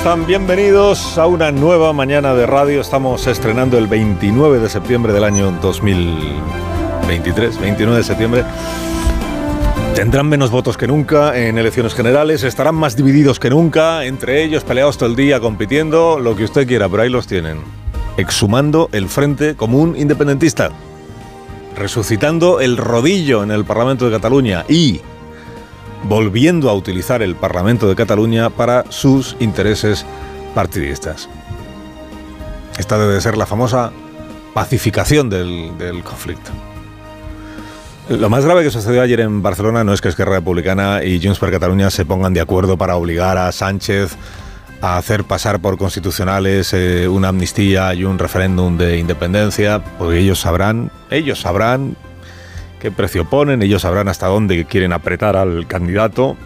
Están? Bienvenidos a una nueva mañana de radio. Estamos estrenando el 29 de septiembre del año 2023, 29 de septiembre. Tendrán menos votos que nunca en elecciones generales, estarán más divididos que nunca, entre ellos peleados todo el día, compitiendo, lo que usted quiera, pero ahí los tienen. Exhumando el Frente Común Independentista, resucitando el rodillo en el Parlamento de Cataluña y volviendo a utilizar el Parlamento de Cataluña para sus intereses partidistas. Esta debe ser la famosa pacificación del, conflicto. Lo más grave que sucedió ayer en Barcelona no es que Esquerra Republicana y Junts per Catalunya se pongan de acuerdo para obligar a Sánchez a hacer pasar por constitucionales eh, una amnistía y un referéndum de independencia, porque ellos sabrán, ellos sabrán qué precio ponen, ellos sabrán hasta dónde quieren apretar al candidato,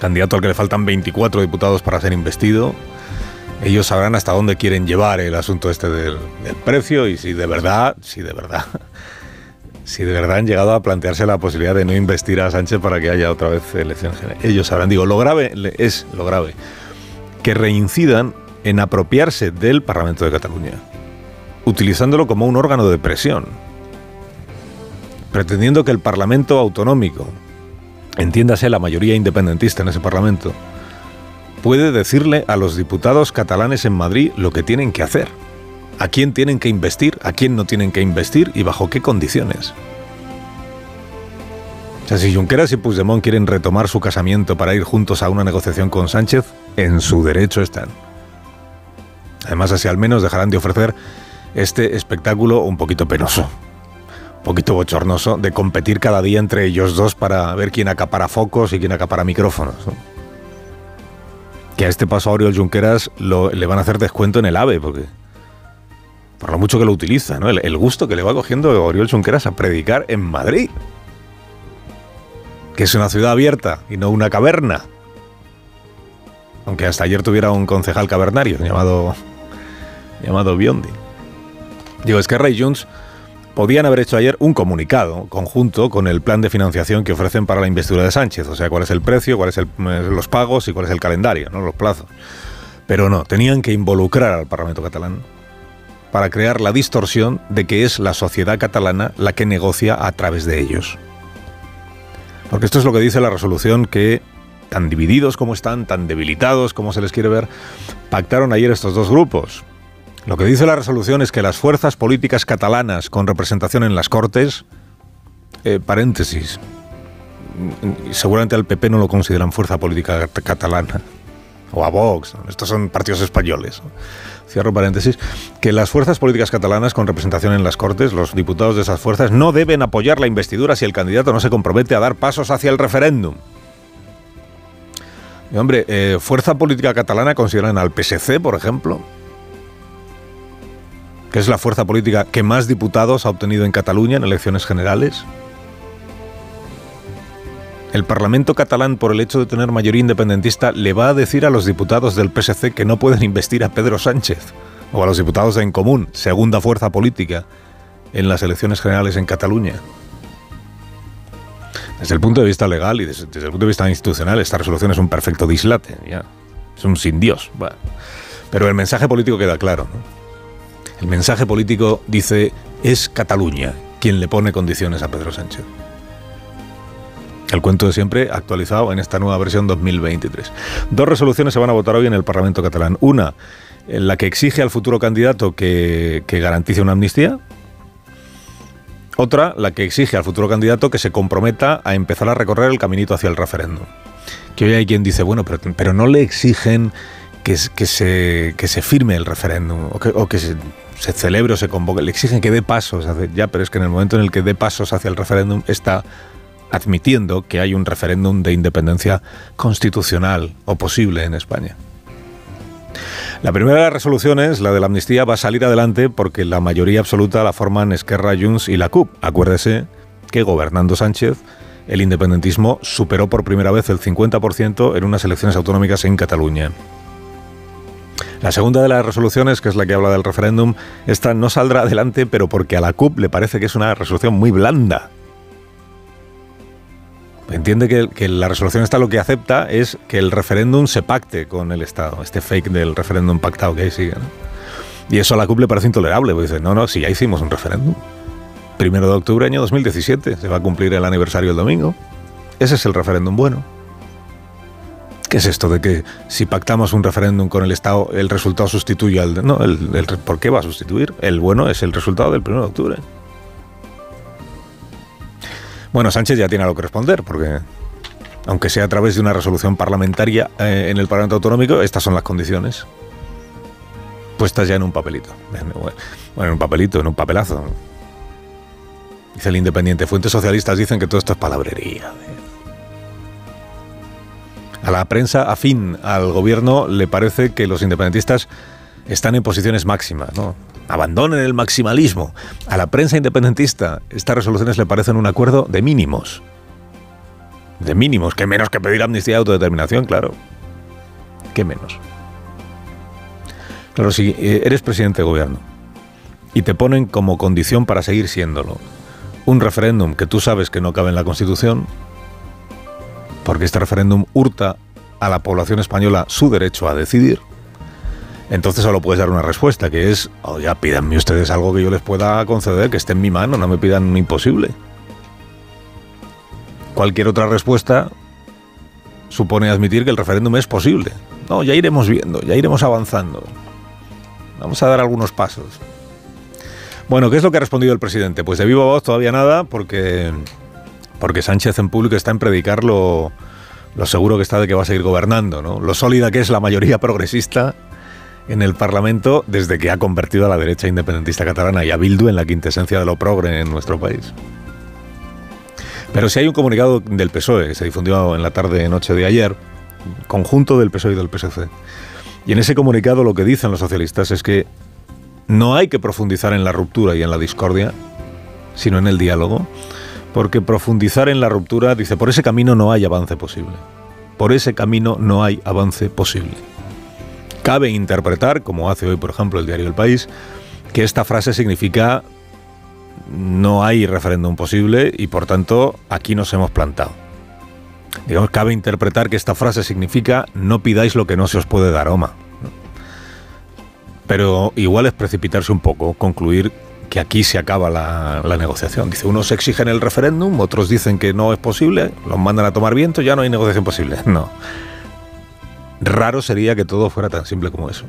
candidato al que le faltan 24 diputados para ser investido. Ellos sabrán hasta dónde quieren llevar el asunto este del, precio y si de verdad, si de verdad si de verdad han llegado a plantearse la posibilidad de no investir a Sánchez para que haya otra vez elecciones generales. Ellos sabrán, digo, lo grave es lo grave, que reincidan en apropiarse del Parlamento de Cataluña, utilizándolo como un órgano de presión, pretendiendo que el Parlamento autonómico, entiéndase la mayoría independentista en ese Parlamento, puede decirle a los diputados catalanes en Madrid lo que tienen que hacer a quién tienen que investir, a quién no tienen que investir y bajo qué condiciones. O sea, si Junqueras y Puigdemont quieren retomar su casamiento para ir juntos a una negociación con Sánchez, en su derecho están. Además, así al menos dejarán de ofrecer este espectáculo un poquito penoso, poquito bochornoso, de competir cada día entre ellos dos para ver quién acapara focos y quién acapara micrófonos. ¿no? Que a este paso a Oriol Junqueras le van a hacer descuento en el AVE, porque por lo mucho que lo utiliza, ¿no? El, el, gusto que le va cogiendo Oriol Junqueras a predicar en Madrid. Que es una ciudad abierta y no una caverna. Aunque hasta ayer tuviera un concejal cavernario llamado, llamado Biondi. Digo, Esquerra y Junts podían haber hecho ayer un comunicado conjunto con el plan de financiación que ofrecen para la investidura de Sánchez. O sea, cuál es el precio, cuáles son los pagos y cuál es el calendario, ¿no? los plazos. Pero no, tenían que involucrar al Parlamento catalán para crear la distorsión de que es la sociedad catalana la que negocia a través de ellos. Porque esto es lo que dice la resolución que, tan divididos como están, tan debilitados como se les quiere ver, pactaron ayer estos dos grupos. Lo que dice la resolución es que las fuerzas políticas catalanas con representación en las Cortes, eh, paréntesis, seguramente al PP no lo consideran fuerza política catalana, o a Vox, estos son partidos españoles cierro paréntesis, que las fuerzas políticas catalanas con representación en las Cortes, los diputados de esas fuerzas, no deben apoyar la investidura si el candidato no se compromete a dar pasos hacia el referéndum. Y hombre, eh, ¿fuerza política catalana consideran al PSC, por ejemplo? Que es la fuerza política que más diputados ha obtenido en Cataluña en elecciones generales. El Parlamento catalán, por el hecho de tener mayoría independentista, le va a decir a los diputados del PSC que no pueden investir a Pedro Sánchez o a los diputados de En Común, segunda fuerza política, en las elecciones generales en Cataluña. Desde el punto de vista legal y desde, el punto de vista institucional, esta resolución es un perfecto dislate. Ya. Es un sin Dios. Pero el mensaje político queda claro. ¿no? El mensaje político dice, es Cataluña quien le pone condiciones a Pedro Sánchez. El cuento de siempre actualizado en esta nueva versión 2023. Dos resoluciones se van a votar hoy en el Parlamento catalán. Una, en la que exige al futuro candidato que, que garantice una amnistía. Otra, la que exige al futuro candidato que se comprometa a empezar a recorrer el caminito hacia el referéndum. Que hoy hay quien dice, bueno, pero, pero no le exigen que, se, que se firme el referéndum o que, se, celebre o se convoque. Le exigen que dé pasos. Ya, pero es que en el momento en el que dé pasos hacia el referéndum está admitiendo que hay un referéndum de independencia constitucional o posible en España. La primera de las resoluciones, la de la amnistía, va a salir adelante porque la mayoría absoluta la forman Esquerra, Junts y la CUP. Acuérdese que gobernando Sánchez, el independentismo superó por primera vez el 50% en unas elecciones autonómicas en Cataluña. La segunda de las resoluciones, que es la que habla del referéndum, esta no saldrá adelante, pero porque a la CUP le parece que es una resolución muy blanda. Entiende que, la resolución esta lo que acepta es que el referéndum se pacte con el Estado, este fake del referéndum pactado que ahí sigue. Y eso a la CUP le parece intolerable, porque dice, no, no, si ya hicimos un referéndum. Primero de octubre año 2017, se va a cumplir el aniversario el domingo. Ese es el referéndum bueno. ¿Qué es esto de que si pactamos un referéndum con el Estado, el resultado sustituye al... No, el, ¿por qué va a sustituir? El bueno es el resultado del 1 de octubre. Bueno, Sánchez ya tiene algo que responder, porque aunque sea a través de una resolución parlamentaria eh, en el Parlamento Autonómico, estas son las condiciones. Puestas ya en un papelito. Bueno, en un papelito, en un papelazo. Dice el Independiente. Fuentes socialistas dicen que todo esto es palabrería. A la prensa afín al gobierno le parece que los independentistas están en posiciones máximas, ¿no? Abandonen el maximalismo. A la prensa independentista estas resoluciones le parecen un acuerdo de mínimos. De mínimos, que menos que pedir amnistía y autodeterminación, claro. ¿Qué menos? Claro, si eh, eres presidente de gobierno y te ponen como condición para seguir siéndolo un referéndum que tú sabes que no cabe en la Constitución, porque este referéndum hurta a la población española su derecho a decidir, entonces solo puedes dar una respuesta, que es, oh, ya pídanme ustedes algo que yo les pueda conceder, que esté en mi mano, no me pidan un imposible. Cualquier otra respuesta supone admitir que el referéndum es posible. No, ya iremos viendo, ya iremos avanzando. Vamos a dar algunos pasos. Bueno, ¿qué es lo que ha respondido el presidente? Pues de viva voz todavía nada, porque porque Sánchez en público está en predicar lo, seguro que está de que va a seguir gobernando, ¿no? lo sólida que es la mayoría progresista en el Parlamento desde que ha convertido a la derecha independentista catalana y a Bildu en la quintesencia de lo progre en nuestro país. Pero si hay un comunicado del PSOE que se difundió en la tarde-noche de ayer, conjunto del PSOE y del PSC, y en ese comunicado lo que dicen los socialistas es que no hay que profundizar en la ruptura y en la discordia, sino en el diálogo, porque profundizar en la ruptura, dice, por ese camino no hay avance posible. Por ese camino no hay avance posible. Cabe interpretar, como hace hoy, por ejemplo, el diario El País, que esta frase significa no hay referéndum posible y por tanto aquí nos hemos plantado. Cabe interpretar que esta frase significa no pidáis lo que no se os puede dar, Oma. Pero igual es precipitarse un poco, concluir que aquí se acaba la, negociación. Dice, unos exigen el referéndum, otros dicen que no es posible, los mandan a tomar viento, ya no hay negociación posible. No. Raro sería que todo fuera tan simple como eso.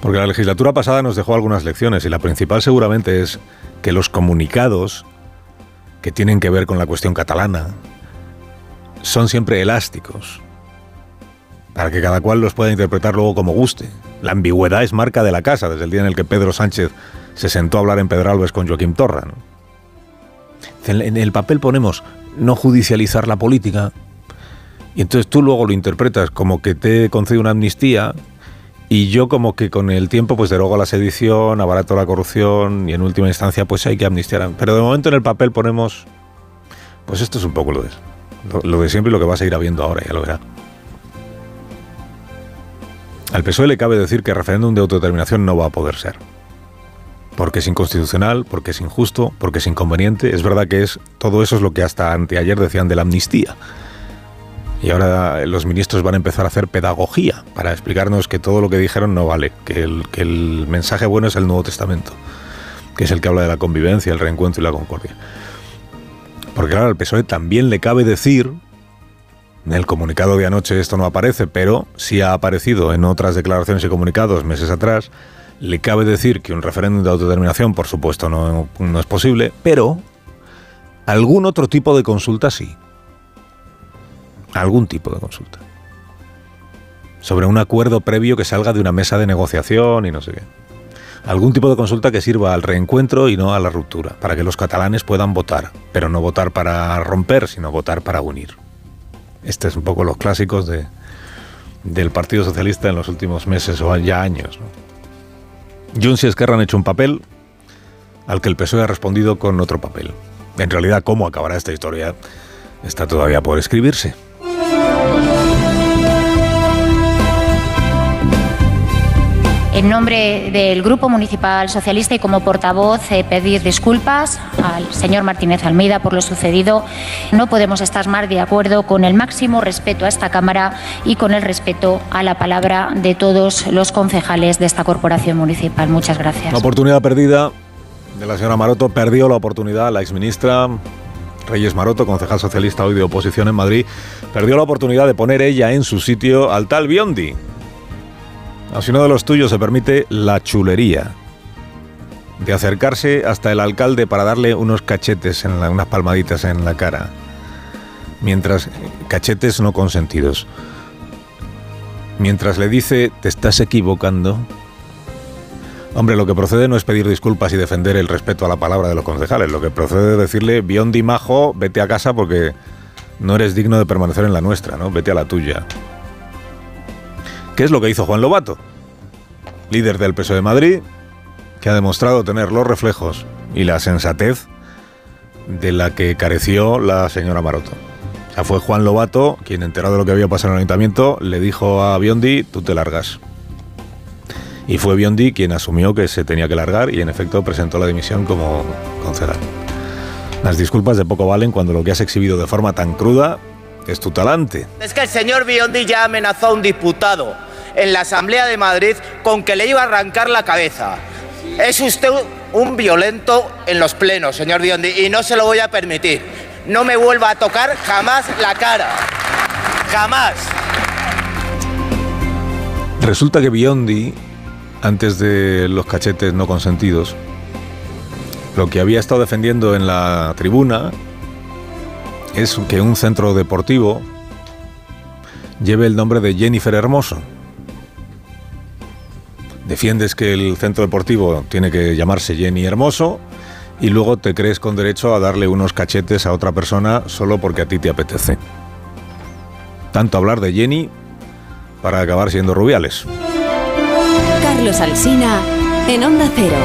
Porque la legislatura pasada nos dejó algunas lecciones y la principal seguramente es que los comunicados que tienen que ver con la cuestión catalana son siempre elásticos, para que cada cual los pueda interpretar luego como guste. La ambigüedad es marca de la casa desde el día en el que Pedro Sánchez se sentó a hablar en Pedralbes con Joaquín Torra. En el papel ponemos no judicializar la política y entonces tú luego lo interpretas como que te concede una amnistía y yo como que con el tiempo pues derogo la sedición, abarato la corrupción y en última instancia pues hay que amnistiar. Pero de momento en el papel ponemos pues esto es un poco lo de, lo de siempre y lo que va a seguir habiendo ahora, ya lo verá. Al PSOE le cabe decir que el referéndum de autodeterminación no va a poder ser porque es inconstitucional, porque es injusto, porque es inconveniente. Es verdad que es todo eso es lo que hasta anteayer decían de la amnistía. Y ahora los ministros van a empezar a hacer pedagogía para explicarnos que todo lo que dijeron no vale, que el, que el mensaje bueno es el Nuevo Testamento, que es el que habla de la convivencia, el reencuentro y la concordia. Porque claro, al PSOE también le cabe decir, en el comunicado de anoche esto no aparece, pero sí ha aparecido en otras declaraciones y comunicados meses atrás, le cabe decir que un referéndum de autodeterminación, por supuesto, no, es posible, pero algún otro tipo de consulta sí. Algún tipo de consulta. Sobre un acuerdo previo que salga de una mesa de negociación y no sé qué. Algún tipo de consulta que sirva al reencuentro y no a la ruptura, para que los catalanes puedan votar, pero no votar para romper, sino votar para unir. Este es un poco los clásicos de, del Partido Socialista en los últimos meses o ya años. Junts y Esquerra han hecho un papel al que el PSOE ha respondido con otro papel. En realidad, cómo acabará esta historia está todavía por escribirse. En nombre del Grupo Municipal Socialista y como portavoz, eh, pedir disculpas al señor Martínez Almeida por lo sucedido. No podemos estar más de acuerdo con el máximo respeto a esta Cámara y con el respeto a la palabra de todos los concejales de esta corporación municipal. Muchas gracias. La oportunidad perdida de la señora Maroto perdió la oportunidad la exministra Reyes Maroto, concejal socialista hoy de oposición en Madrid, perdió la oportunidad de poner ella en su sitio al tal Biondi. Si uno de los tuyos se permite la chulería de acercarse hasta el alcalde para darle unos cachetes, en unas palmaditas en la cara. Mientras, cachetes no consentidos. Mientras le dice, te estás equivocando. Hombre, lo que procede no es pedir disculpas y defender el respeto a la palabra de los concejales. Lo que procede es decirle, Biondi Majo, vete a casa porque no eres digno de permanecer en la nuestra, ¿no? Vete a la tuya. ¿Qué es lo que hizo Juan Lobato? Líder del PSOE de Madrid, que ha demostrado tener los reflejos y la sensatez de la que careció la señora Maroto. Fue Juan Lobato quien, enterado de lo que había pasado en el ayuntamiento, le dijo a Biondi, tú te largas. Y fue Biondi quien asumió que se tenía que largar y en efecto presentó la dimisión como concejal. Las disculpas de poco valen cuando lo que has exhibido de forma tan cruda es tu talante. Es que el señor Biondi ya amenazó a un diputado en la Asamblea de Madrid con que le iba a arrancar la cabeza. Es usted un violento en los plenos, señor Biondi, y no se lo voy a permitir. No me vuelva a tocar jamás la cara. Jamás. Resulta que Biondi, antes de los cachetes no consentidos, lo que había estado defendiendo en la tribuna es que un centro deportivo lleve el nombre de Jennifer Hermoso. Defiendes que el centro deportivo tiene que llamarse Jenny Hermoso y luego te crees con derecho a darle unos cachetes a otra persona solo porque a ti te apetece. Tanto hablar de Jenny para acabar siendo rubiales. Carlos Alsina en Onda Cero.